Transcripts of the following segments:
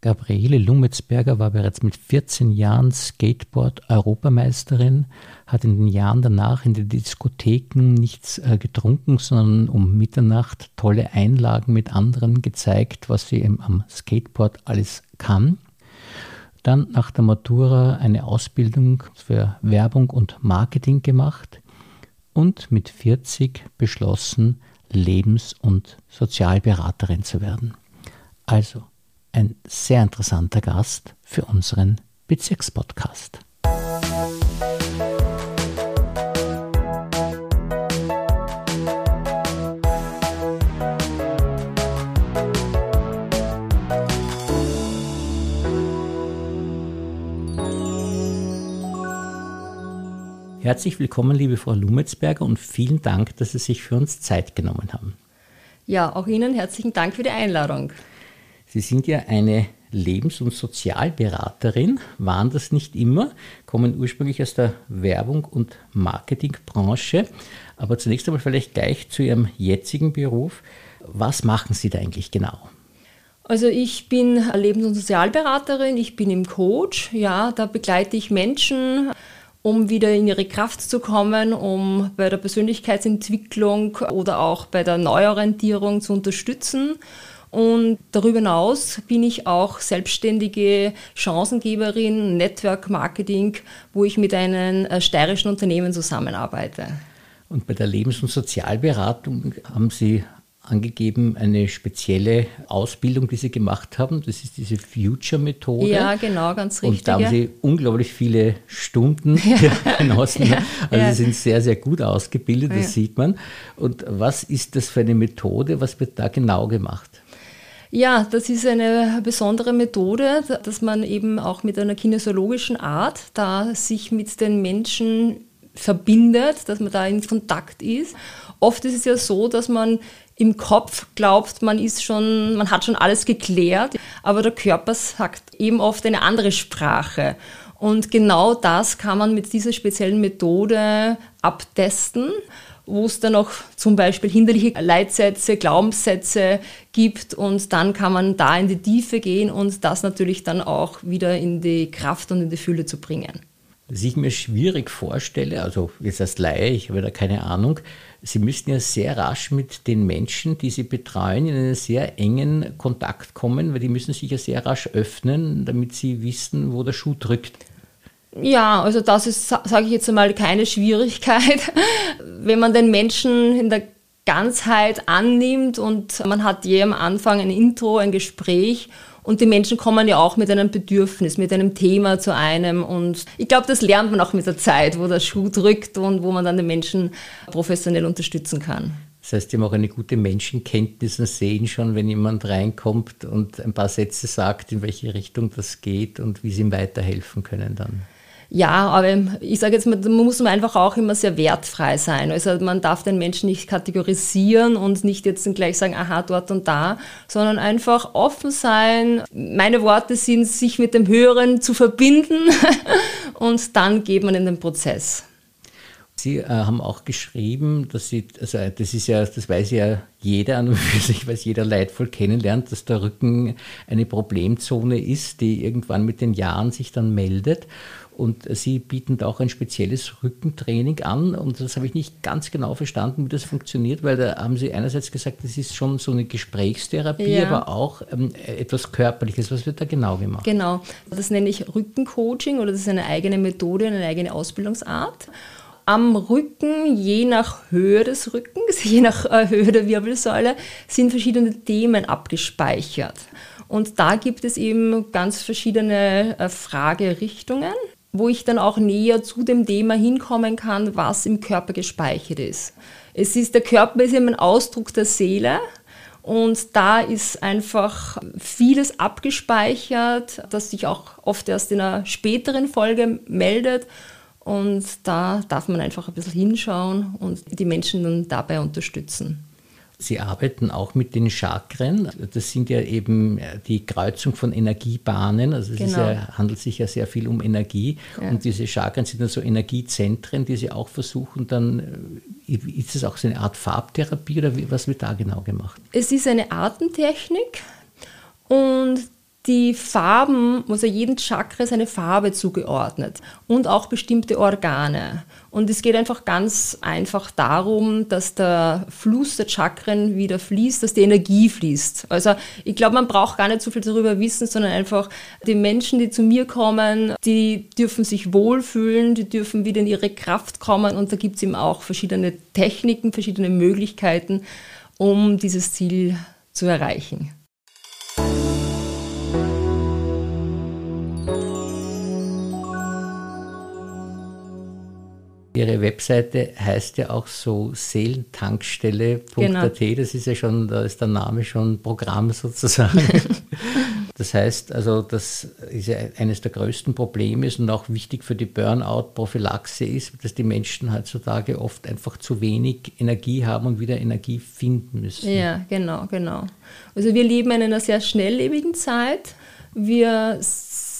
Gabriele Lumetzberger war bereits mit 14 Jahren Skateboard-Europameisterin, hat in den Jahren danach in den Diskotheken nichts äh, getrunken, sondern um Mitternacht tolle Einlagen mit anderen gezeigt, was sie am Skateboard alles kann. Dann nach der Matura eine Ausbildung für Werbung und Marketing gemacht und mit 40 beschlossen, Lebens- und Sozialberaterin zu werden. Also ein sehr interessanter Gast für unseren Bezirkspodcast. Herzlich willkommen, liebe Frau Lumetzberger, und vielen Dank, dass Sie sich für uns Zeit genommen haben. Ja, auch Ihnen herzlichen Dank für die Einladung. Sie sind ja eine Lebens- und Sozialberaterin, waren das nicht immer, kommen ursprünglich aus der Werbung- und Marketingbranche. Aber zunächst einmal vielleicht gleich zu Ihrem jetzigen Beruf. Was machen Sie da eigentlich genau? Also ich bin Lebens- und Sozialberaterin, ich bin im Coach, ja, da begleite ich Menschen, um wieder in ihre Kraft zu kommen, um bei der Persönlichkeitsentwicklung oder auch bei der Neuorientierung zu unterstützen. Und darüber hinaus bin ich auch selbstständige Chancengeberin, Network Marketing, wo ich mit einem äh, steirischen Unternehmen zusammenarbeite. Und bei der Lebens- und Sozialberatung haben Sie angegeben, eine spezielle Ausbildung, die Sie gemacht haben. Das ist diese Future-Methode. Ja, genau, ganz richtig. Und da haben Sie unglaublich viele Stunden ja. genossen. Ja. Also ja. Sie sind sehr, sehr gut ausgebildet, das sieht man. Und was ist das für eine Methode? Was wird da genau gemacht? Ja, das ist eine besondere Methode, dass man eben auch mit einer kinesiologischen Art da sich mit den Menschen verbindet, dass man da in Kontakt ist. Oft ist es ja so, dass man im Kopf glaubt, man ist schon, man hat schon alles geklärt, aber der Körper sagt eben oft eine andere Sprache. Und genau das kann man mit dieser speziellen Methode abtesten wo es dann auch zum Beispiel hinderliche Leitsätze, Glaubenssätze gibt und dann kann man da in die Tiefe gehen und das natürlich dann auch wieder in die Kraft und in die Fülle zu bringen. Was ich mir schwierig vorstelle, also jetzt als Laie, ich habe da keine Ahnung, Sie müssten ja sehr rasch mit den Menschen, die Sie betreuen, in einen sehr engen Kontakt kommen, weil die müssen sich ja sehr rasch öffnen, damit Sie wissen, wo der Schuh drückt. Ja, also das ist, sage ich jetzt einmal, keine Schwierigkeit. Wenn man den Menschen in der Ganzheit annimmt und man hat je am Anfang ein Intro, ein Gespräch und die Menschen kommen ja auch mit einem Bedürfnis, mit einem Thema zu einem und ich glaube, das lernt man auch mit der Zeit, wo der Schuh drückt und wo man dann den Menschen professionell unterstützen kann. Das heißt, die haben auch eine gute Menschenkenntnis und sehen schon, wenn jemand reinkommt und ein paar Sätze sagt, in welche Richtung das geht und wie sie ihm weiterhelfen können dann. Ja, aber ich sage jetzt mal, man muss einfach auch immer sehr wertfrei sein. Also man darf den Menschen nicht kategorisieren und nicht jetzt gleich sagen, aha, dort und da, sondern einfach offen sein. Meine Worte sind, sich mit dem Höheren zu verbinden und dann geht man in den Prozess. Sie äh, haben auch geschrieben, dass Sie, also das ist ja, das weiß ja jeder an und für sich, weil jeder leidvoll kennenlernt, dass der Rücken eine Problemzone ist, die irgendwann mit den Jahren sich dann meldet. Und Sie bieten da auch ein spezielles Rückentraining an. Und das habe ich nicht ganz genau verstanden, wie das funktioniert, weil da haben Sie einerseits gesagt, das ist schon so eine Gesprächstherapie, ja. aber auch ähm, etwas Körperliches. Was wird da genau gemacht? Genau, das nenne ich Rückencoaching oder das ist eine eigene Methode, eine eigene Ausbildungsart am Rücken, je nach Höhe des Rückens, je nach äh, Höhe der Wirbelsäule, sind verschiedene Themen abgespeichert. Und da gibt es eben ganz verschiedene äh, Fragerichtungen wo ich dann auch näher zu dem Thema hinkommen kann, was im Körper gespeichert ist. Es ist der Körper ist eben ein Ausdruck der Seele und da ist einfach vieles abgespeichert, das sich auch oft erst in einer späteren Folge meldet und da darf man einfach ein bisschen hinschauen und die Menschen dann dabei unterstützen. Sie arbeiten auch mit den Chakren. Das sind ja eben die Kreuzung von Energiebahnen. Also es genau. ja, handelt sich ja sehr viel um Energie. Ja. Und diese Chakren sind dann so Energiezentren, die Sie auch versuchen dann, äh, ist das auch so eine Art Farbtherapie oder was wird da genau gemacht? Es ist eine Atemtechnik und die Farben, also jedem Chakra ist eine Farbe zugeordnet und auch bestimmte Organe. Und es geht einfach ganz einfach darum, dass der Fluss der Chakren wieder fließt, dass die Energie fließt. Also ich glaube, man braucht gar nicht so viel darüber wissen, sondern einfach die Menschen, die zu mir kommen, die dürfen sich wohlfühlen, die dürfen wieder in ihre Kraft kommen und da gibt es eben auch verschiedene Techniken, verschiedene Möglichkeiten, um dieses Ziel zu erreichen. Ihre Webseite heißt ja auch so seelentankstelle.at. Genau. Das ist ja schon, da ist der Name schon Programm sozusagen. das heißt also, das ist ja eines der größten Probleme ist und auch wichtig für die Burnout-Prophylaxe ist, dass die Menschen heutzutage oft einfach zu wenig Energie haben und wieder Energie finden müssen. Ja, genau, genau. Also wir leben in einer sehr schnelllebigen Zeit. Wir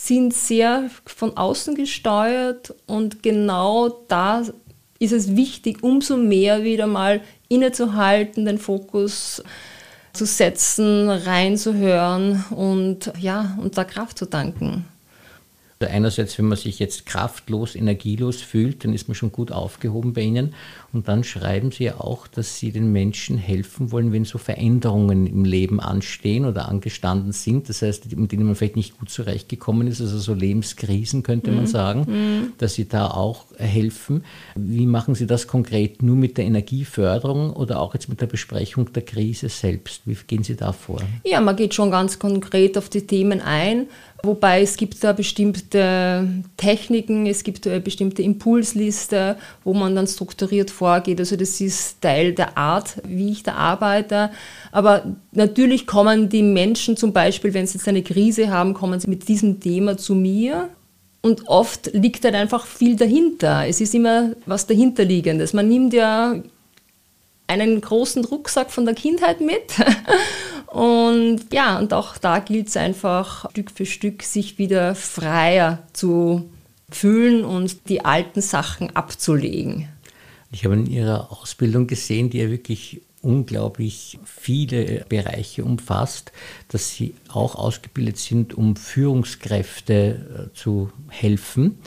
sind sehr von außen gesteuert und genau da ist es wichtig, umso mehr wieder mal innezuhalten, den Fokus zu setzen, reinzuhören und ja, und da Kraft zu tanken. Einerseits, wenn man sich jetzt kraftlos, energielos fühlt, dann ist man schon gut aufgehoben bei Ihnen. Und dann schreiben Sie ja auch, dass Sie den Menschen helfen wollen, wenn so Veränderungen im Leben anstehen oder angestanden sind. Das heißt, mit denen man vielleicht nicht gut zurechtgekommen ist, also so Lebenskrisen könnte man mhm. sagen, mhm. dass Sie da auch helfen. Wie machen Sie das konkret? Nur mit der Energieförderung oder auch jetzt mit der Besprechung der Krise selbst? Wie gehen Sie da vor? Ja, man geht schon ganz konkret auf die Themen ein. Wobei es gibt da bestimmte Techniken, es gibt eine bestimmte Impulsliste, wo man dann strukturiert vorgeht. Also das ist Teil der Art, wie ich da arbeite. Aber natürlich kommen die Menschen zum Beispiel, wenn sie jetzt eine Krise haben, kommen sie mit diesem Thema zu mir. Und oft liegt halt einfach viel dahinter. Es ist immer was dahinterliegendes. Man nimmt ja einen großen Rucksack von der Kindheit mit Und ja, und auch da gilt es einfach Stück für Stück, sich wieder freier zu fühlen und die alten Sachen abzulegen. Ich habe in Ihrer Ausbildung gesehen, die ja wirklich unglaublich viele Bereiche umfasst, dass Sie auch ausgebildet sind, um Führungskräfte äh, zu helfen.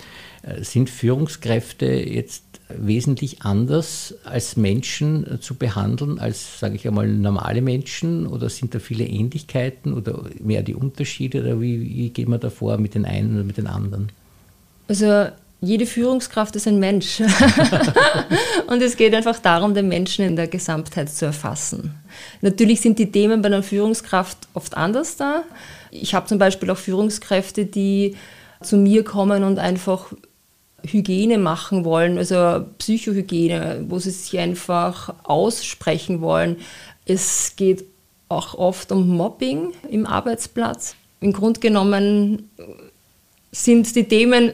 Äh, sind Führungskräfte jetzt wesentlich anders als Menschen äh, zu behandeln, als, sage ich einmal, normale Menschen? Oder sind da viele Ähnlichkeiten oder mehr die Unterschiede? Oder wie, wie geht man da vor mit den einen oder mit den anderen? Also jede Führungskraft ist ein Mensch. und es geht einfach darum, den Menschen in der Gesamtheit zu erfassen. Natürlich sind die Themen bei einer Führungskraft oft anders da. Ich habe zum Beispiel auch Führungskräfte, die zu mir kommen und einfach Hygiene machen wollen, also Psychohygiene, wo sie sich einfach aussprechen wollen. Es geht auch oft um Mobbing im Arbeitsplatz. Im Grunde genommen sind die Themen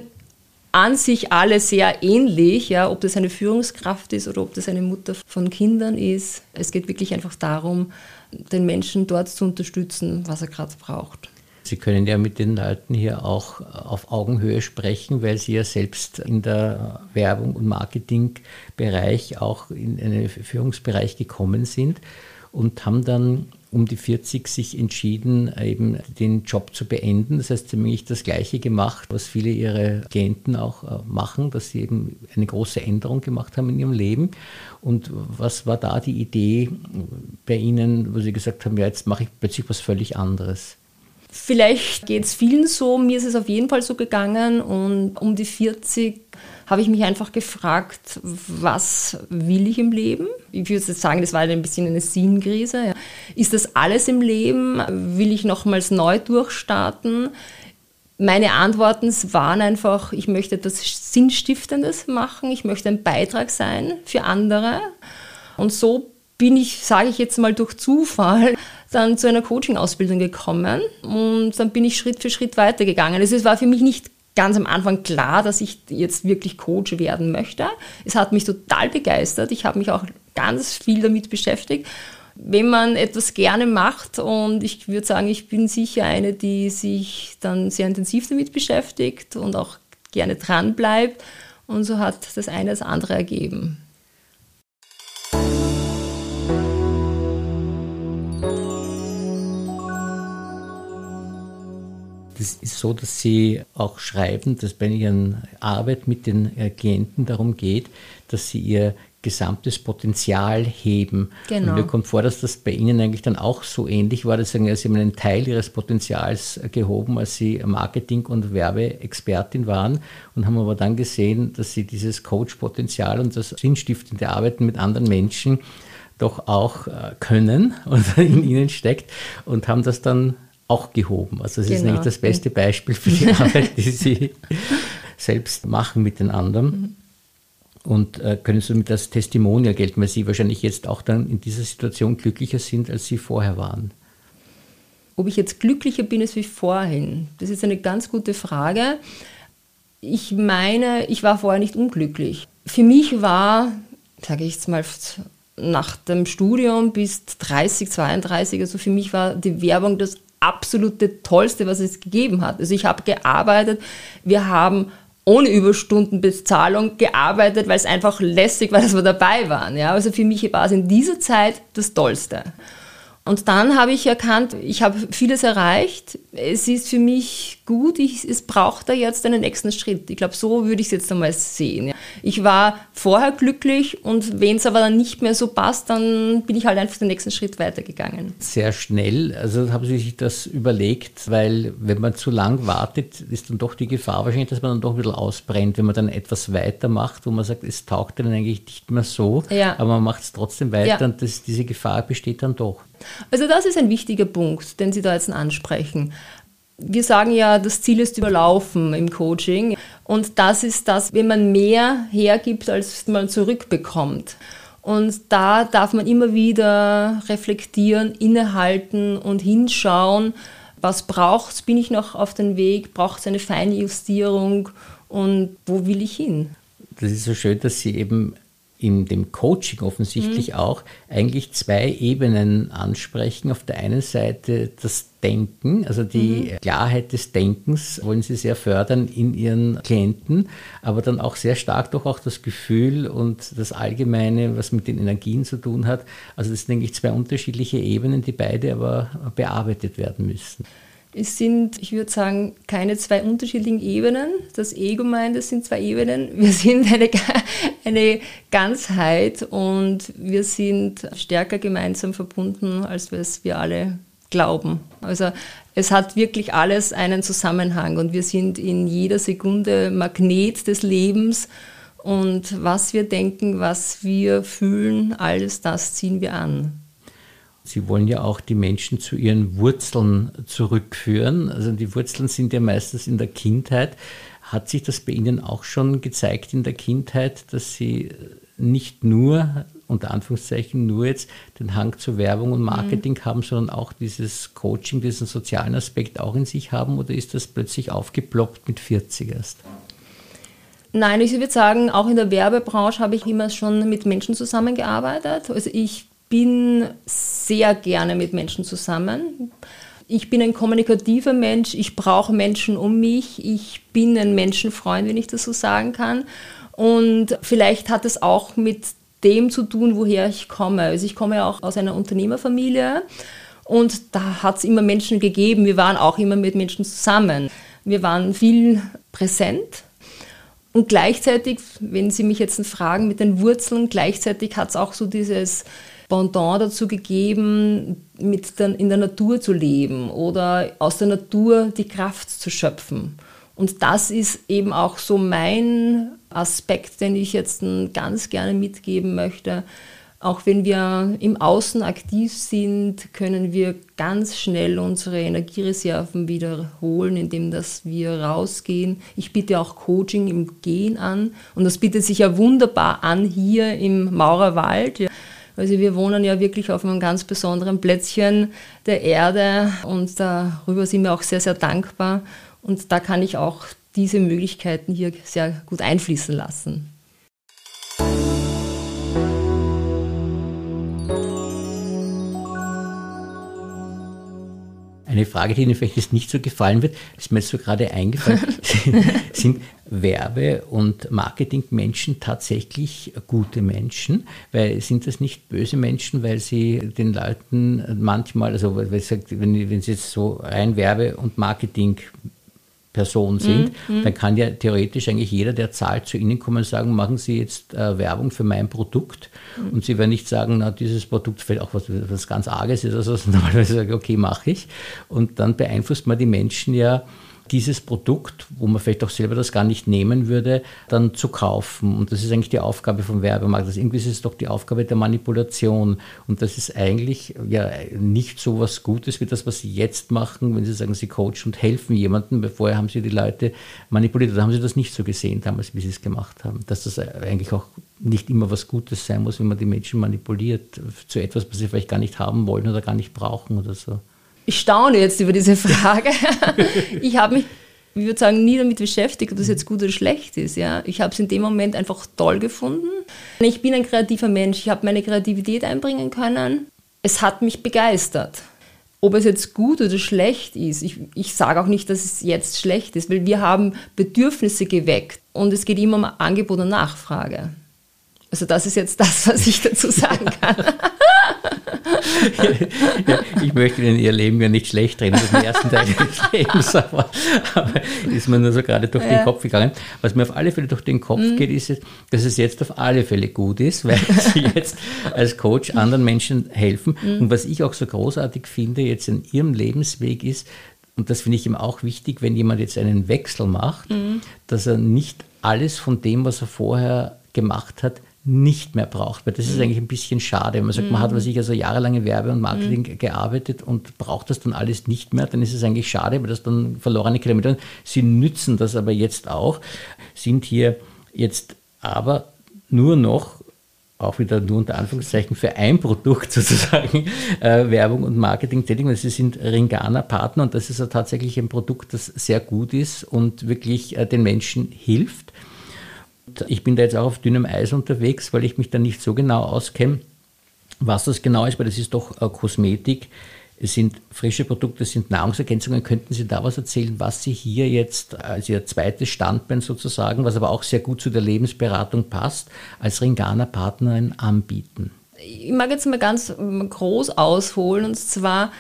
an sich alle sehr ähnlich, ja, ob das eine Führungskraft ist oder ob das eine Mutter von Kindern ist. Es geht wirklich einfach darum, den Menschen dort zu unterstützen, was er gerade braucht. Sie können ja mit den Leuten hier auch auf Augenhöhe sprechen, weil Sie ja selbst in der Werbung- und Marketingbereich auch in einen Führungsbereich gekommen sind und haben dann um die 40 sich entschieden, eben den Job zu beenden. Das heißt, sie haben das Gleiche gemacht, was viele ihrer Klienten auch äh, machen, dass sie eben eine große Änderung gemacht haben in ihrem Leben. Und was war da die Idee bei Ihnen, wo Sie gesagt haben, ja, jetzt mache ich plötzlich was völlig anderes? Vielleicht geht es vielen so, mir ist es auf jeden Fall so gegangen und um die 40 habe ich mich einfach gefragt, was will ich im Leben? Ich würde jetzt sagen, das war ein bisschen eine Sinnkrise. Ist das alles im Leben? Will ich nochmals neu durchstarten? Meine Antworten waren einfach, ich möchte etwas Sinnstiftendes machen, ich möchte ein Beitrag sein für andere. Und so bin ich, sage ich jetzt mal durch Zufall, dann zu einer Coaching-Ausbildung gekommen und dann bin ich Schritt für Schritt weitergegangen. Also es war für mich nicht ganz am Anfang klar, dass ich jetzt wirklich Coach werden möchte. Es hat mich total begeistert. Ich habe mich auch ganz viel damit beschäftigt. Wenn man etwas gerne macht und ich würde sagen, ich bin sicher eine, die sich dann sehr intensiv damit beschäftigt und auch gerne dran bleibt. Und so hat das eine das andere ergeben. Das ist so, dass Sie auch schreiben, dass bei Ihren Arbeit mit den Klienten darum geht, dass Sie ihr gesamtes Potenzial heben. Genau. Und mir kommt vor, dass das bei Ihnen eigentlich dann auch so ähnlich war, dass Sie haben einen Teil Ihres Potenzials gehoben, als Sie Marketing- und Werbeexpertin waren und haben aber dann gesehen, dass Sie dieses Coach-Potenzial und das sinnstiftende Arbeiten mit anderen Menschen doch auch äh, können und in Ihnen steckt und haben das dann auch gehoben. Also das genau. ist nämlich das beste Beispiel für die Arbeit, die Sie selbst machen mit den anderen. Mhm. Und äh, können somit das Testimonial gelten, weil Sie wahrscheinlich jetzt auch dann in dieser Situation glücklicher sind, als Sie vorher waren. Ob ich jetzt glücklicher bin als wie vorhin, das ist eine ganz gute Frage. Ich meine, ich war vorher nicht unglücklich. Für mich war, sage ich jetzt mal, nach dem Studium bis 30, 32, also für mich war die Werbung das absolute Tollste, was es gegeben hat. Also ich habe gearbeitet, wir haben ohne Überstundenbezahlung gearbeitet, weil es einfach lässig war, dass wir dabei waren. Ja? Also für mich war es in dieser Zeit das Tollste. Und dann habe ich erkannt, ich habe vieles erreicht. Es ist für mich gut, ich, es braucht da jetzt einen nächsten Schritt. Ich glaube, so würde ich es jetzt einmal sehen. Ich war vorher glücklich und wenn es aber dann nicht mehr so passt, dann bin ich halt einfach den nächsten Schritt weitergegangen. Sehr schnell, also haben Sie sich das überlegt, weil wenn man zu lang wartet, ist dann doch die Gefahr wahrscheinlich, dass man dann doch ein bisschen ausbrennt, wenn man dann etwas weitermacht, wo man sagt, es taugt dann eigentlich nicht mehr so, ja. aber man macht es trotzdem weiter ja. und das, diese Gefahr besteht dann doch. Also das ist ein wichtiger Punkt, den Sie da jetzt ansprechen. Wir sagen ja, das Ziel ist überlaufen im Coaching. Und das ist das, wenn man mehr hergibt, als man zurückbekommt. Und da darf man immer wieder reflektieren, innehalten und hinschauen, was braucht es, bin ich noch auf dem Weg, braucht es eine feine Justierung und wo will ich hin? Das ist so schön, dass Sie eben in dem Coaching offensichtlich mhm. auch eigentlich zwei Ebenen ansprechen. Auf der einen Seite das Denken, also die mhm. Klarheit des Denkens wollen Sie sehr fördern in Ihren Klienten, aber dann auch sehr stark doch auch das Gefühl und das Allgemeine, was mit den Energien zu tun hat. Also das sind eigentlich zwei unterschiedliche Ebenen, die beide aber bearbeitet werden müssen. Es sind, ich würde sagen, keine zwei unterschiedlichen Ebenen. Das Ego meint, es sind zwei Ebenen. Wir sind eine, eine Ganzheit und wir sind stärker gemeinsam verbunden, als wir alle glauben. Also es hat wirklich alles einen Zusammenhang und wir sind in jeder Sekunde Magnet des Lebens und was wir denken, was wir fühlen, alles das ziehen wir an. Sie wollen ja auch die Menschen zu ihren Wurzeln zurückführen. Also die Wurzeln sind ja meistens in der Kindheit. Hat sich das bei Ihnen auch schon gezeigt in der Kindheit, dass Sie nicht nur, unter Anführungszeichen, nur jetzt den Hang zur Werbung und Marketing mhm. haben, sondern auch dieses Coaching, diesen sozialen Aspekt auch in sich haben? Oder ist das plötzlich aufgeploppt mit 40 erst? Nein, ich würde sagen, auch in der Werbebranche habe ich immer schon mit Menschen zusammengearbeitet. Also ich bin sehr gerne mit Menschen zusammen. Ich bin ein kommunikativer Mensch, ich brauche Menschen um mich, ich bin ein Menschenfreund, wenn ich das so sagen kann. Und vielleicht hat es auch mit dem zu tun, woher ich komme. Also ich komme ja auch aus einer Unternehmerfamilie und da hat es immer Menschen gegeben. Wir waren auch immer mit Menschen zusammen. Wir waren viel präsent. Und gleichzeitig, wenn Sie mich jetzt fragen mit den Wurzeln, gleichzeitig hat es auch so dieses Pendant dazu gegeben, mit der, in der Natur zu leben oder aus der Natur die Kraft zu schöpfen. Und das ist eben auch so mein Aspekt, den ich jetzt ganz gerne mitgeben möchte. Auch wenn wir im Außen aktiv sind, können wir ganz schnell unsere Energiereserven wiederholen, indem dass wir rausgehen. Ich biete auch Coaching im Gehen an und das bietet sich ja wunderbar an hier im Maurerwald. Also wir wohnen ja wirklich auf einem ganz besonderen Plätzchen der Erde und darüber sind wir auch sehr, sehr dankbar. Und da kann ich auch diese Möglichkeiten hier sehr gut einfließen lassen. Eine Frage, die Ihnen vielleicht jetzt nicht so gefallen wird, ist mir jetzt so gerade eingefallen, sind Werbe- und Marketingmenschen tatsächlich gute Menschen? Weil sind das nicht böse Menschen, weil sie den Leuten manchmal, also wenn, wenn sie jetzt so rein Werbe- und Marketing Person sind, mhm. dann kann ja theoretisch eigentlich jeder, der zahlt, zu Ihnen kommen und sagen, machen Sie jetzt äh, Werbung für mein Produkt. Mhm. Und Sie werden nicht sagen, na, dieses Produkt fällt auch was, was ganz Arges ist, also normalerweise sagen, okay, mache ich. Und dann beeinflusst man die Menschen ja dieses Produkt, wo man vielleicht auch selber das gar nicht nehmen würde, dann zu kaufen. Und das ist eigentlich die Aufgabe vom Werbemarkt. Also irgendwie ist es doch die Aufgabe der Manipulation. Und das ist eigentlich ja nicht so was Gutes wie das, was Sie jetzt machen, wenn Sie sagen, Sie coachen und helfen jemandem. Vorher haben Sie die Leute manipuliert. Da haben Sie das nicht so gesehen damals, wie Sie es gemacht haben. Dass das eigentlich auch nicht immer was Gutes sein muss, wenn man die Menschen manipuliert zu etwas, was sie vielleicht gar nicht haben wollen oder gar nicht brauchen oder so. Ich staune jetzt über diese Frage. ich habe mich, ich würde sagen, nie damit beschäftigt, ob das jetzt gut oder schlecht ist. Ja. Ich habe es in dem Moment einfach toll gefunden. Ich bin ein kreativer Mensch. Ich habe meine Kreativität einbringen können. Es hat mich begeistert. Ob es jetzt gut oder schlecht ist, ich, ich sage auch nicht, dass es jetzt schlecht ist, weil wir haben Bedürfnisse geweckt und es geht immer um Angebot und Nachfrage. Also das ist jetzt das, was ich dazu sagen kann. ich möchte Ihnen Ihr Leben ja nicht schlecht reden, das ersten Teil des Lebens, aber, aber, ist mir nur so gerade durch ja. den Kopf gegangen. Was mir auf alle Fälle durch den Kopf mhm. geht, ist, dass es jetzt auf alle Fälle gut ist, weil Sie jetzt als Coach anderen Menschen helfen. Mhm. Und was ich auch so großartig finde jetzt in Ihrem Lebensweg ist, und das finde ich ihm auch wichtig, wenn jemand jetzt einen Wechsel macht, mhm. dass er nicht alles von dem, was er vorher gemacht hat, nicht mehr braucht. Weil das ist mhm. eigentlich ein bisschen schade. Man sagt, man hat, mhm. was ich also jahrelang in Werbe und Marketing mhm. gearbeitet und braucht das dann alles nicht mehr, dann ist es eigentlich schade, weil das dann verlorene Kilometer sind. Sie nützen das aber jetzt auch, sind hier jetzt aber nur noch auch wieder nur unter Anführungszeichen für ein Produkt sozusagen äh, Werbung und Marketing tätig. weil Sie sind Ringana Partner und das ist ja tatsächlich ein Produkt, das sehr gut ist und wirklich äh, den Menschen hilft. Ich bin da jetzt auch auf dünnem Eis unterwegs, weil ich mich da nicht so genau auskenne, was das genau ist, weil das ist doch äh, Kosmetik. Es sind frische Produkte, es sind Nahrungsergänzungen. Könnten Sie da was erzählen, was Sie hier jetzt als Ihr zweites Standbein sozusagen, was aber auch sehr gut zu der Lebensberatung passt, als Ringana-Partnerin anbieten? Ich mag jetzt mal ganz ähm, groß ausholen und zwar,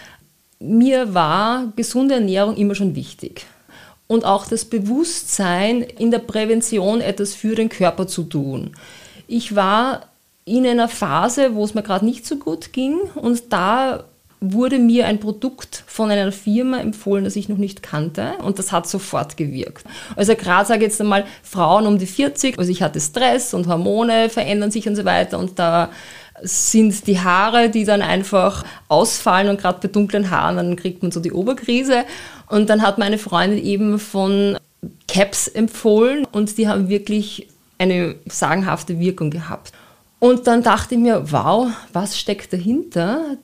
mir war gesunde Ernährung immer schon wichtig und auch das Bewusstsein, in der Prävention etwas für den Körper zu tun. Ich war in einer Phase, wo es mir gerade nicht so gut ging und da wurde mir ein Produkt von einer Firma empfohlen, das ich noch nicht kannte und das hat sofort gewirkt. Also gerade sage ich jetzt einmal Frauen um die 40, also ich hatte Stress und Hormone verändern sich und so weiter und da sind die Haare, die dann einfach ausfallen und gerade bei dunklen Haaren, dann kriegt man so die Oberkrise. Und dann hat meine Freundin eben von Caps empfohlen und die haben wirklich eine sagenhafte Wirkung gehabt. Und dann dachte ich mir, wow, was steckt dahinter?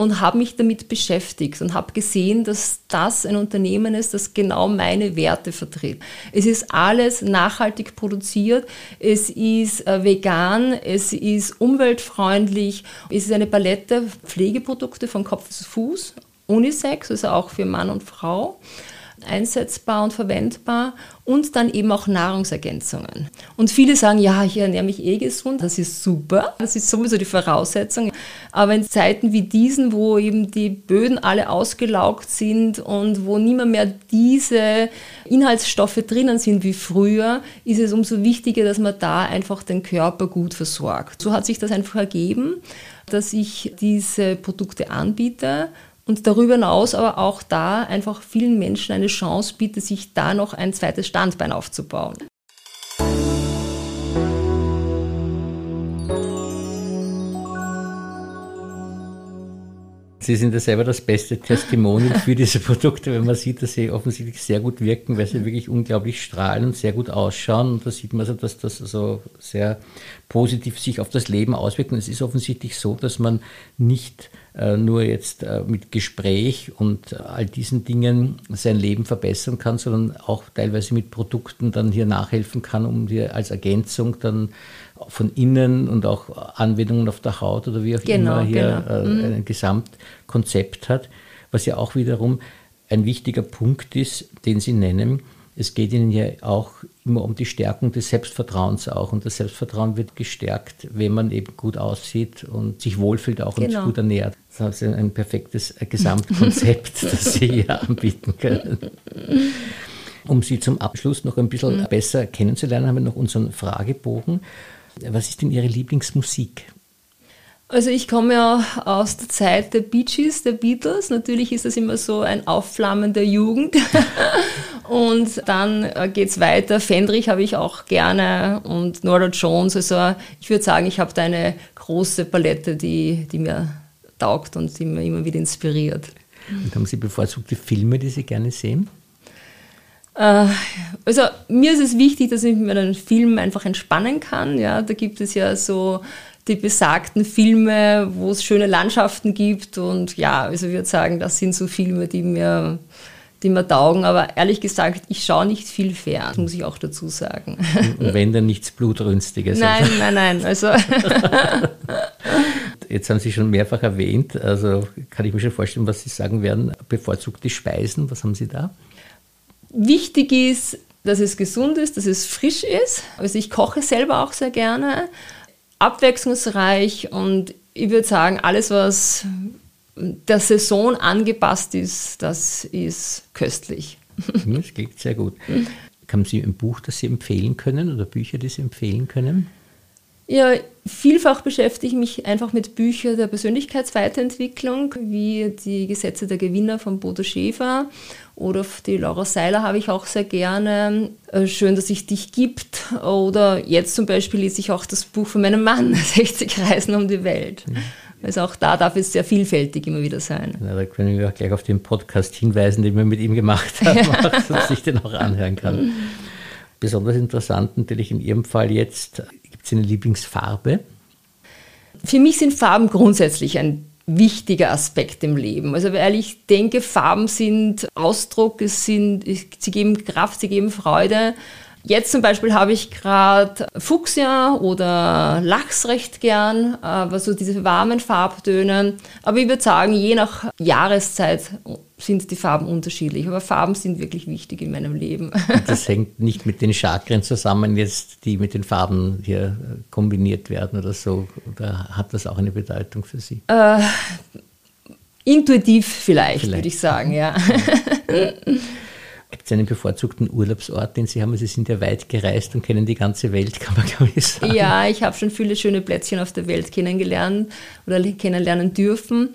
Und habe mich damit beschäftigt und habe gesehen, dass das ein Unternehmen ist, das genau meine Werte vertritt. Es ist alles nachhaltig produziert, es ist äh, vegan, es ist umweltfreundlich, es ist eine Palette Pflegeprodukte von Kopf bis Fuß, Unisex, also auch für Mann und Frau einsetzbar und verwendbar und dann eben auch Nahrungsergänzungen. Und viele sagen, ja, ich ernähre mich eh gesund, das ist super, das ist sowieso die Voraussetzung. Aber in Zeiten wie diesen, wo eben die Böden alle ausgelaugt sind und wo niemand mehr diese Inhaltsstoffe drinnen sind wie früher, ist es umso wichtiger, dass man da einfach den Körper gut versorgt. So hat sich das einfach ergeben, dass ich diese Produkte anbiete und darüber hinaus aber auch da einfach vielen Menschen eine Chance bietet, sich da noch ein zweites Standbein aufzubauen. Sie sind ja selber das beste Testimonial für diese Produkte, wenn man sieht, dass sie offensichtlich sehr gut wirken, weil sie wirklich unglaublich strahlen und sehr gut ausschauen. Und da sieht man so, dass das so sehr positiv sich auf das Leben auswirkt. Und es ist offensichtlich so, dass man nicht äh, nur jetzt äh, mit Gespräch und all diesen Dingen sein Leben verbessern kann, sondern auch teilweise mit Produkten dann hier nachhelfen kann, um dir als Ergänzung dann von innen und auch Anwendungen auf der Haut oder wie auch genau, immer hier genau. Äh, mhm. ein Gesamtkonzept hat, was ja auch wiederum ein wichtiger Punkt ist, den Sie nennen. Es geht Ihnen ja auch immer um die Stärkung des Selbstvertrauens auch. Und das Selbstvertrauen wird gestärkt, wenn man eben gut aussieht und sich wohlfühlt auch genau. und sich gut ernährt. Das ist ein perfektes Gesamtkonzept, das Sie hier anbieten können. Um Sie zum Abschluss noch ein bisschen mhm. besser kennenzulernen, haben wir noch unseren Fragebogen. Was ist denn Ihre Lieblingsmusik? Also ich komme ja aus der Zeit der Bee Gees, der Beatles. Natürlich ist das immer so ein Aufflammen der Jugend. und dann äh, geht es weiter. Fendrich habe ich auch gerne und Nora Jones. Also ich würde sagen, ich habe da eine große Palette, die, die mir taugt und die mir immer wieder inspiriert. Und haben Sie bevorzugte Filme, die Sie gerne sehen? Äh, also mir ist es wichtig, dass ich mir einen Film einfach entspannen kann. Ja, da gibt es ja so die besagten Filme, wo es schöne Landschaften gibt. Und ja, also ich würde sagen, das sind so Filme, die mir, die mir taugen. Aber ehrlich gesagt, ich schaue nicht viel fern, muss ich auch dazu sagen. Und wenn dann nichts Blutrünstiges. Nein, nein, nein. Also. Jetzt haben Sie schon mehrfach erwähnt, also kann ich mir schon vorstellen, was Sie sagen werden. Bevorzugte Speisen, was haben Sie da? Wichtig ist, dass es gesund ist, dass es frisch ist. Also ich koche selber auch sehr gerne abwechslungsreich und ich würde sagen, alles, was der Saison angepasst ist, das ist köstlich. Das klingt sehr gut. Haben Sie ein Buch, das Sie empfehlen können oder Bücher, die Sie empfehlen können? Ja, vielfach beschäftige ich mich einfach mit Büchern der Persönlichkeitsweiterentwicklung, wie die Gesetze der Gewinner von Bodo Schäfer oder die Laura Seiler habe ich auch sehr gerne. Äh, schön, dass sich dich gibt. Oder jetzt zum Beispiel lese ich auch das Buch von meinem Mann, 60 Reisen um die Welt. Mhm. Also auch da darf es sehr vielfältig immer wieder sein. Ja, da können wir auch gleich auf den Podcast hinweisen, den wir mit ihm gemacht haben, ja. dass sich den auch anhören kann. Besonders interessant natürlich in Ihrem Fall jetzt Sie eine Lieblingsfarbe? Für mich sind Farben grundsätzlich ein wichtiger Aspekt im Leben. Also weil ich denke, Farben sind Ausdruck, es sind, sie geben Kraft, sie geben Freude. Jetzt zum Beispiel habe ich gerade Fuchsia oder Lachs recht gern, aber so diese warmen Farbtöne. Aber ich würde sagen, je nach Jahreszeit sind die Farben unterschiedlich. Aber Farben sind wirklich wichtig in meinem Leben. Und das hängt nicht mit den Chakren zusammen, jetzt, die mit den Farben hier kombiniert werden oder so. Oder hat das auch eine Bedeutung für Sie? Äh, intuitiv vielleicht, vielleicht. würde ich sagen, ja. Es einen bevorzugten Urlaubsort, den Sie haben? Sie sind ja weit gereist und kennen die ganze Welt, kann man glaube ich sagen. Ja, ich habe schon viele schöne Plätzchen auf der Welt kennengelernt oder kennenlernen dürfen.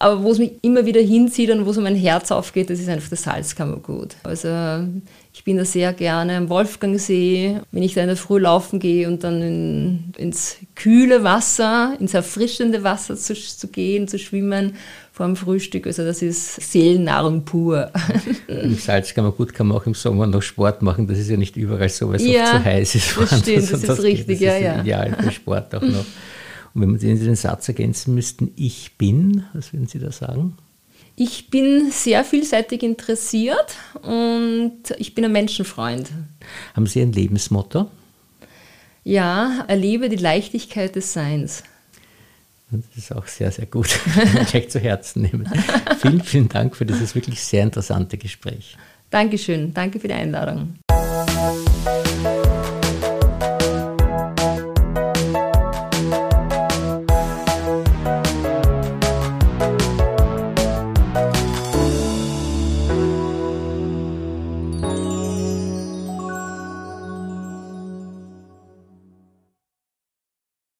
Aber wo es mich immer wieder hinzieht und wo so mein Herz aufgeht, das ist einfach das Salzkammergut. Also ich bin da sehr gerne am Wolfgangsee, wenn ich da in der Früh laufen gehe und dann in, ins kühle Wasser, ins erfrischende Wasser zu, zu gehen, zu schwimmen vor dem Frühstück. Also das ist Seelennahrung pur. Im Salzkammergut kann man auch im Sommer noch Sport machen. Das ist ja nicht überall so, weil es ja, oft zu heiß ist. Das stimmt, das, das ist richtig, das ja, ja. ideal für Sport auch noch. Und wenn Sie den Satz ergänzen müssten, ich bin, was würden Sie da sagen? Ich bin sehr vielseitig interessiert und ich bin ein Menschenfreund. Haben Sie ein Lebensmotto? Ja, erlebe die Leichtigkeit des Seins. Das ist auch sehr, sehr gut. Gleich zu Herzen nehmen. vielen, vielen Dank für dieses wirklich sehr interessante Gespräch. Dankeschön. Danke für die Einladung.